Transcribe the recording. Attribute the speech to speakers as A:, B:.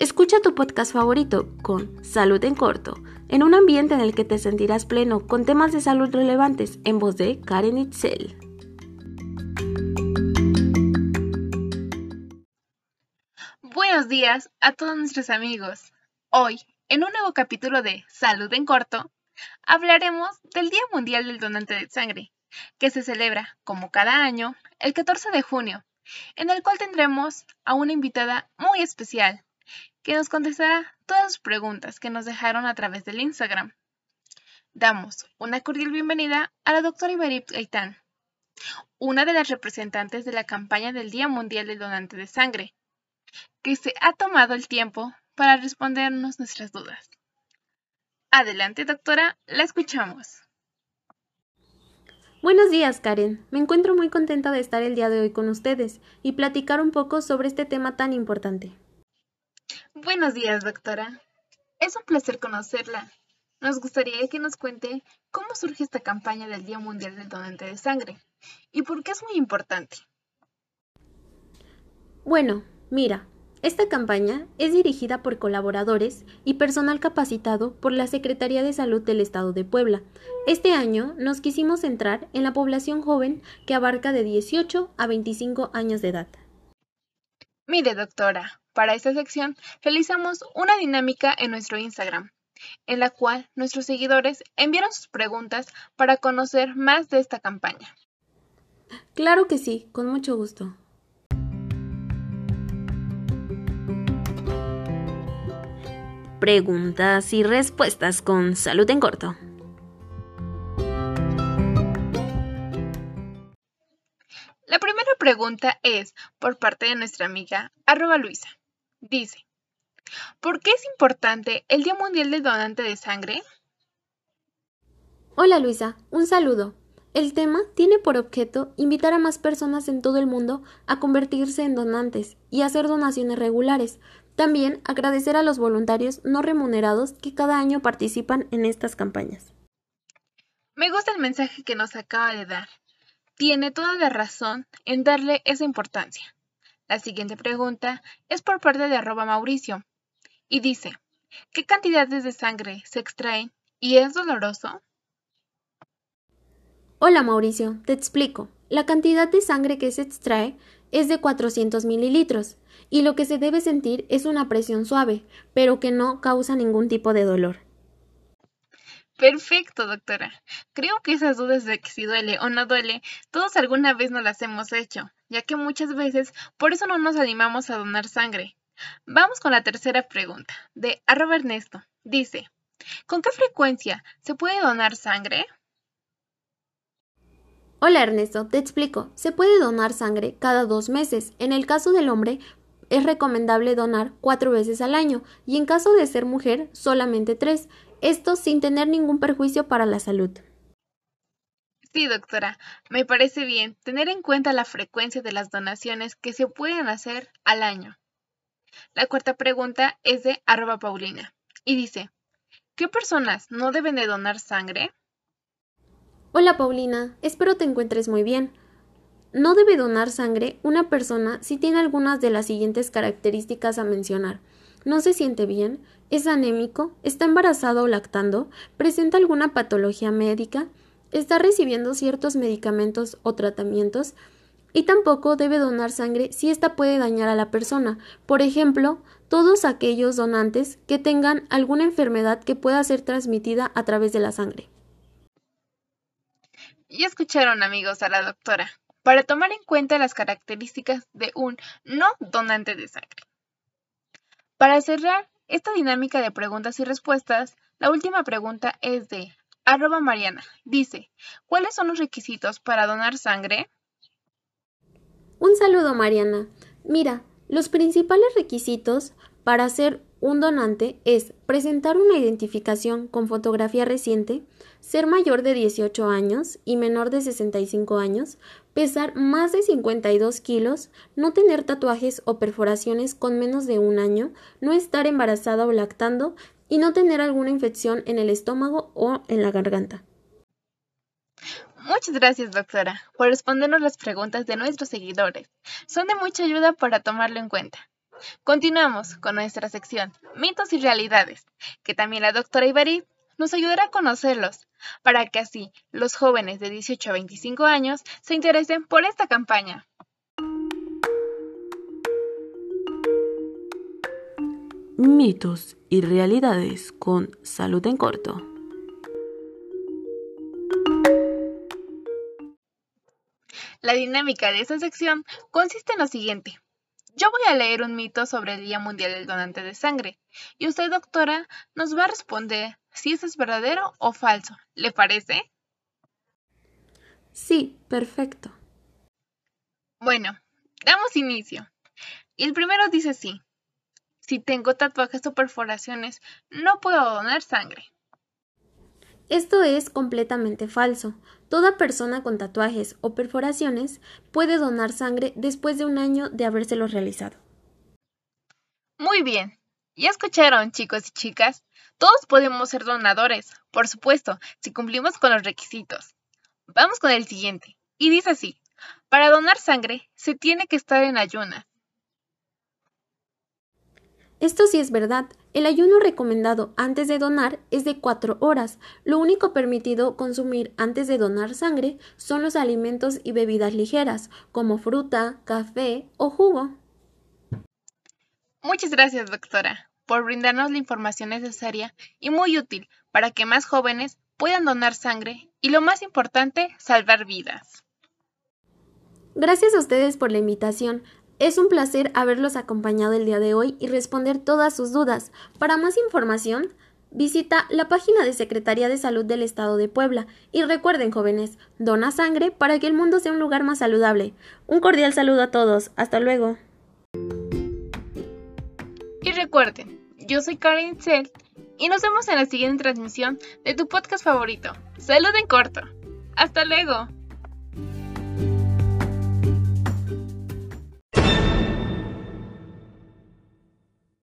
A: Escucha tu podcast favorito con Salud en Corto, en un ambiente en el que te sentirás pleno con temas de salud relevantes en voz de Karen Itzel.
B: Buenos días a todos nuestros amigos. Hoy, en un nuevo capítulo de Salud en Corto, hablaremos del Día Mundial del Donante de Sangre, que se celebra, como cada año, el 14 de junio, en el cual tendremos a una invitada muy especial, que nos contestará todas las preguntas que nos dejaron a través del Instagram. Damos una cordial bienvenida a la doctora Iberip Gaitán, una de las representantes de la campaña del Día Mundial del Donante de Sangre, que se ha tomado el tiempo para respondernos nuestras dudas. Adelante, doctora, la escuchamos.
A: Buenos días, Karen. Me encuentro muy contenta de estar el día de hoy con ustedes y platicar un poco sobre este tema tan importante.
B: Buenos días, doctora. Es un placer conocerla. Nos gustaría que nos cuente cómo surge esta campaña del Día Mundial del Donante de Sangre y por qué es muy importante.
A: Bueno, mira, esta campaña es dirigida por colaboradores y personal capacitado por la Secretaría de Salud del Estado de Puebla. Este año nos quisimos centrar en la población joven que abarca de 18 a 25 años de edad.
B: Mire, doctora, para esta sección realizamos una dinámica en nuestro Instagram, en la cual nuestros seguidores enviaron sus preguntas para conocer más de esta campaña.
A: Claro que sí, con mucho gusto. Preguntas y respuestas con salud en corto.
B: Pregunta es por parte de nuestra amiga arroba Luisa. Dice, ¿por qué es importante el Día Mundial del Donante de Sangre?
A: Hola Luisa, un saludo. El tema tiene por objeto invitar a más personas en todo el mundo a convertirse en donantes y hacer donaciones regulares, también agradecer a los voluntarios no remunerados que cada año participan en estas campañas.
B: Me gusta el mensaje que nos acaba de dar. Tiene toda la razón en darle esa importancia. La siguiente pregunta es por parte de arroba Mauricio y dice, ¿qué cantidades de sangre se extraen y es doloroso?
A: Hola Mauricio, te explico. La cantidad de sangre que se extrae es de 400 mililitros y lo que se debe sentir es una presión suave, pero que no causa ningún tipo de dolor.
B: Perfecto, doctora. Creo que esas dudas de que si duele o no duele, todos alguna vez no las hemos hecho, ya que muchas veces por eso no nos animamos a donar sangre. Vamos con la tercera pregunta, de arroba Ernesto. Dice, ¿con qué frecuencia se puede donar sangre?
A: Hola Ernesto, te explico. Se puede donar sangre cada dos meses. En el caso del hombre, es recomendable donar cuatro veces al año y en caso de ser mujer, solamente tres. Esto sin tener ningún perjuicio para la salud.
B: Sí, doctora, me parece bien tener en cuenta la frecuencia de las donaciones que se pueden hacer al año. La cuarta pregunta es de arroba Paulina y dice, ¿qué personas no deben de donar sangre?
A: Hola Paulina, espero te encuentres muy bien. No debe donar sangre una persona si tiene algunas de las siguientes características a mencionar. No se siente bien, es anémico, está embarazado o lactando, presenta alguna patología médica, está recibiendo ciertos medicamentos o tratamientos, y tampoco debe donar sangre si ésta puede dañar a la persona. Por ejemplo, todos aquellos donantes que tengan alguna enfermedad que pueda ser transmitida a través de la sangre.
B: Y escucharon amigos a la doctora, para tomar en cuenta las características de un no donante de sangre. Para cerrar esta dinámica de preguntas y respuestas, la última pregunta es de arroba Mariana. Dice, ¿cuáles son los requisitos para donar sangre?
A: Un saludo Mariana. Mira, los principales requisitos para ser un donante es presentar una identificación con fotografía reciente, ser mayor de 18 años y menor de 65 años, pesar más de 52 kilos, no tener tatuajes o perforaciones con menos de un año, no estar embarazada o lactando y no tener alguna infección en el estómago o en la garganta.
B: Muchas gracias, doctora, por respondernos las preguntas de nuestros seguidores. Son de mucha ayuda para tomarlo en cuenta. Continuamos con nuestra sección Mitos y Realidades, que también la doctora Ibarí nos ayudará a conocerlos, para que así los jóvenes de 18 a 25 años se interesen por esta campaña.
A: Mitos y realidades con salud en corto.
B: La dinámica de esta sección consiste en lo siguiente. Yo voy a leer un mito sobre el Día Mundial del Donante de Sangre y usted, doctora, nos va a responder si eso es verdadero o falso. ¿Le parece?
A: Sí, perfecto.
B: Bueno, damos inicio. Y el primero dice así. Si tengo tatuajes o perforaciones, no puedo donar sangre.
A: Esto es completamente falso. Toda persona con tatuajes o perforaciones puede donar sangre después de un año de habérselo realizado.
B: Muy bien. ¿Ya escucharon, chicos y chicas? Todos podemos ser donadores, por supuesto, si cumplimos con los requisitos. Vamos con el siguiente. Y dice así, para donar sangre se tiene que estar en ayunas.
A: Esto sí es verdad. El ayuno recomendado antes de donar es de 4 horas. Lo único permitido consumir antes de donar sangre son los alimentos y bebidas ligeras, como fruta, café o jugo.
B: Muchas gracias, doctora, por brindarnos la información necesaria y muy útil para que más jóvenes puedan donar sangre y, lo más importante, salvar vidas.
A: Gracias a ustedes por la invitación. Es un placer haberlos acompañado el día de hoy y responder todas sus dudas. Para más información, visita la página de Secretaría de Salud del Estado de Puebla y recuerden jóvenes, dona sangre para que el mundo sea un lugar más saludable. Un cordial saludo a todos. Hasta luego.
B: Y recuerden, yo soy Karen Zell y nos vemos en la siguiente transmisión de tu podcast favorito. Salud en corto. Hasta luego.